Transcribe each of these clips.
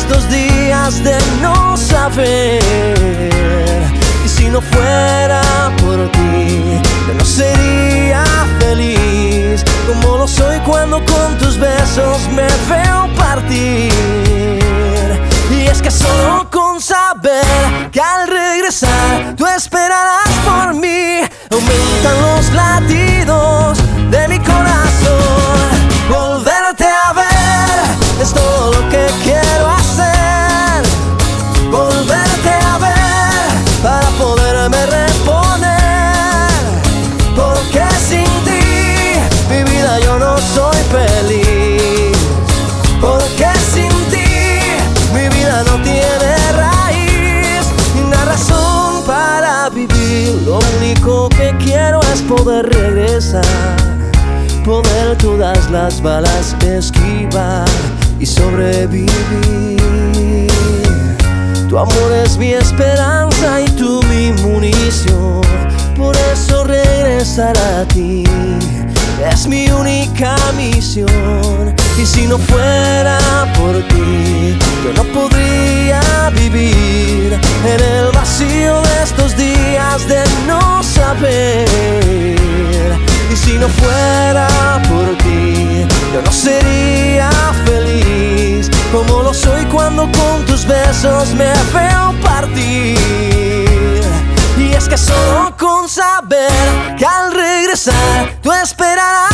estos días de no saber. Y si no fuera por ti, no sería feliz como lo soy cuando con tus besos me veo partir. Y es que solo con saber que al único que quiero es poder regresar, poder todas las balas esquivar y sobrevivir. Tu amor es mi esperanza y tú mi munición. Por eso regresar a ti es mi única misión. Y si no fuera por ti, yo no podría vivir en el vacío de estos días de no saber. Y si no fuera por ti, yo no sería feliz como lo soy cuando con tus besos me veo partir. Y es que solo con saber que al regresar tú esperarás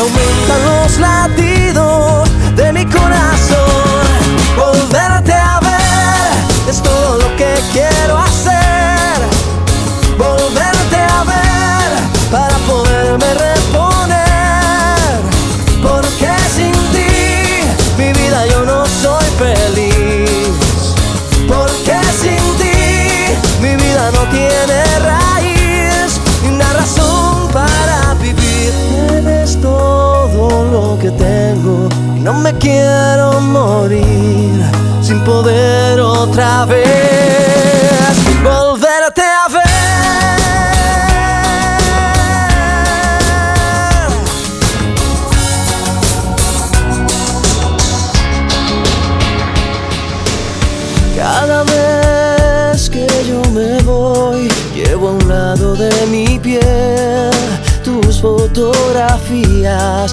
aumentan los latidos de mi corazón. Tengo y no me quiero morir sin poder otra vez volverte a ver. Cada vez que yo me voy, llevo a un lado de mi piel tus fotografías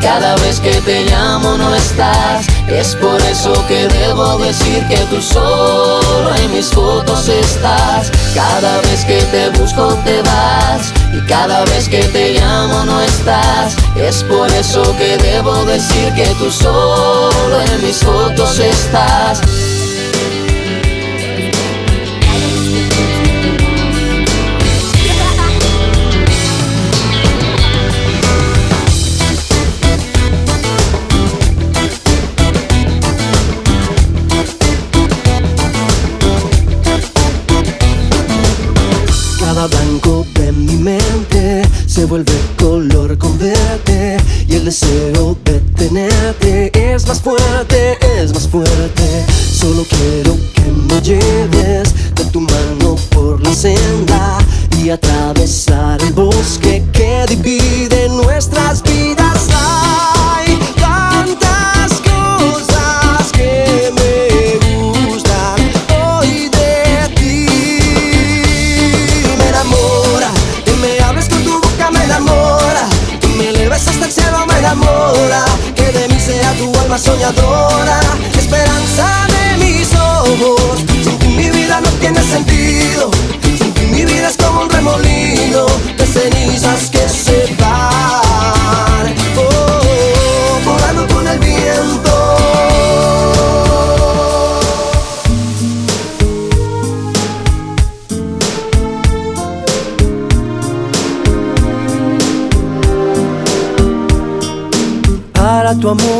cada vez que te llamo no estás. Es por eso que debo decir que tú solo en mis fotos estás. Cada vez que te busco te vas y cada vez que te llamo no estás. Es por eso que debo decir que tú solo en mis fotos estás. De mi mente se vuelve color con verte y el deseo de tenerte es más fuerte, es más fuerte. Solo quiero que me lleves de tu mano por la senda y atravesar el bosque que divide nuestras vidas. Soñadora, esperanza de mis ojos. Sin ti mi vida no tiene sentido, sin ti mi vida es como un remolino de cenizas que se van, oh, volando con el viento. Para tu amor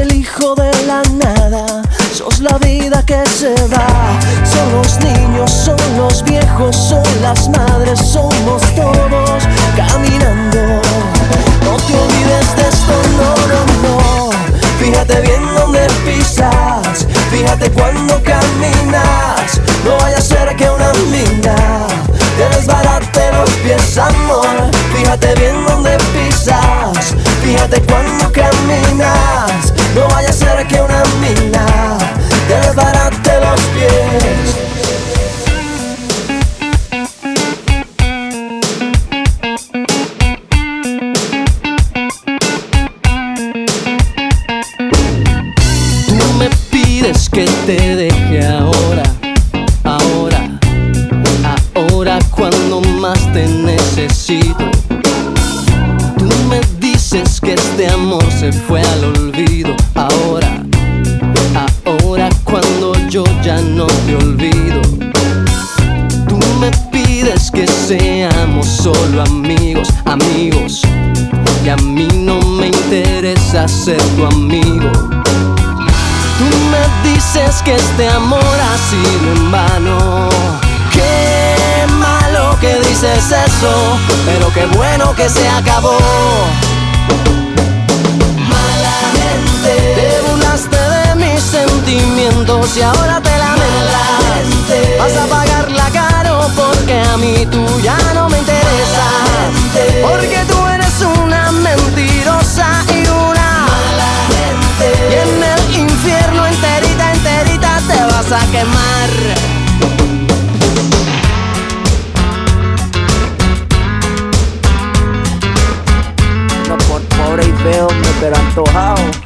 el hijo de la nada, sos la vida que se va. Son los niños, son los viejos, son las madres, somos todos caminando. No te olvides de esto, no, no, no. Fíjate bien dónde pisas, fíjate cuando caminas. No vaya a ser que una mina te desbarate los pies, amor. Fíjate bien dónde pisas, fíjate cuando caminas. No vaya a ser que una mina dices eso, pero qué bueno que se acabó. Mala gente, te burlaste de mis sentimientos si ahora te lamentas. Vas a pagarla caro porque a mí tú ya no me interesa. Porque tú eres una mentirosa y una mala gente. Y en el infierno enterita, enterita te vas a quemar. Por pobre y feo, pero antojado.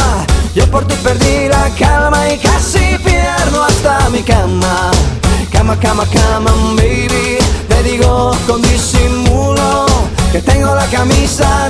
Yo por ti perdí la calma y casi pierdo hasta mi cama. Cama, cama, cama, baby. Te digo con disimulo que tengo la camisa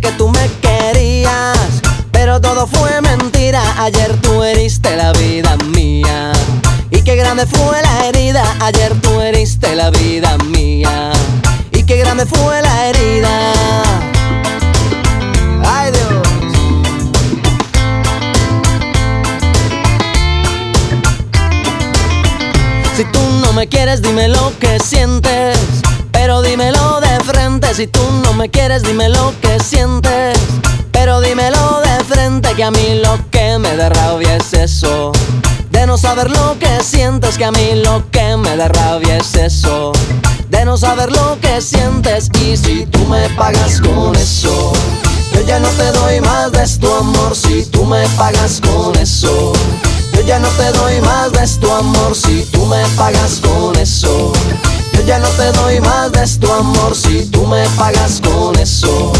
que tú me querías, pero todo fue mentira. Ayer tú heriste la vida mía. Y qué grande fue la herida. Ayer tú heriste la vida mía. Y qué grande fue la herida. Ay Dios. Si tú no me quieres, dime lo que sientes. Si tú no me quieres, dime lo que sientes. Pero dímelo de frente. Que a mí lo que me da rabia es eso. De no saber lo que sientes, que a mí lo que me da rabia es eso. De no saber lo que sientes y si tú me pagas con eso. Yo ya no te doy más de tu amor si tú me pagas con eso. Yo ya no te doy más de tu amor si tú me pagas con eso. Ya no te doy más de tu amor si tú me pagas con eso.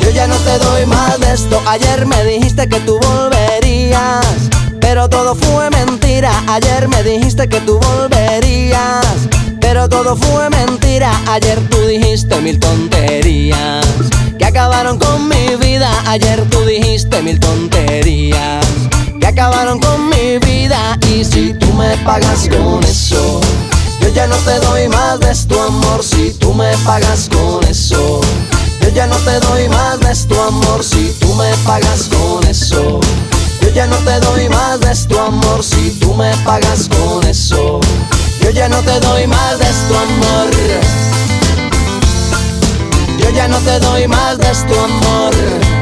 Yo ya no te doy más de esto. Ayer me dijiste que tú volverías, pero todo fue mentira. Ayer me dijiste que tú volverías, pero todo fue mentira. Ayer tú dijiste mil tonterías que acabaron con mi vida. Ayer tú dijiste mil tonterías que acabaron con mi vida. Y si tú me pagas con eso, yo ya no te doy más de tu amor. Si tú me pagas con eso. Yo ya no te doy más de tu amor si tú me pagas con eso. Yo ya no te doy más de tu amor si tú me pagas con eso. Yo ya no te doy más de tu amor. Yo ya no te doy más de tu amor.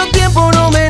mucho tiempo no me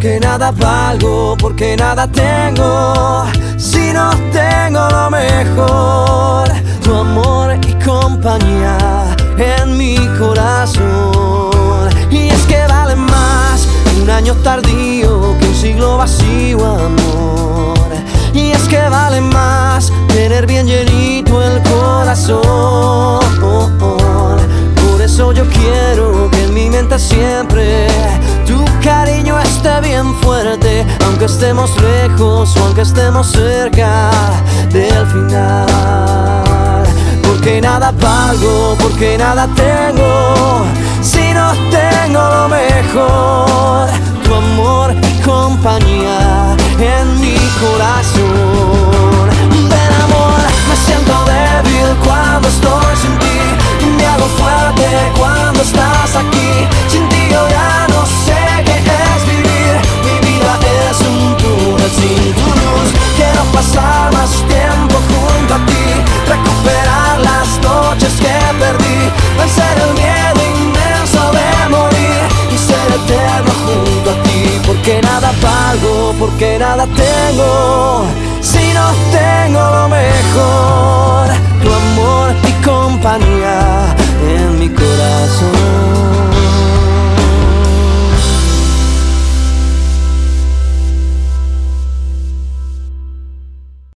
Porque nada valgo, porque nada tengo, si no tengo lo mejor. Tu amor y compañía en mi corazón. Y es que vale más un año tardío que un siglo vacío, amor. Y es que vale más tener bien llenito el corazón eso yo quiero que en mi mente siempre tu cariño esté bien fuerte, aunque estemos lejos o aunque estemos cerca del final. Porque nada valgo, porque nada tengo, si no tengo lo mejor, tu amor y compañía en mi corazón. Ven amor, me siento débil cuando estoy sin ti, me hago fuerte mi corazón.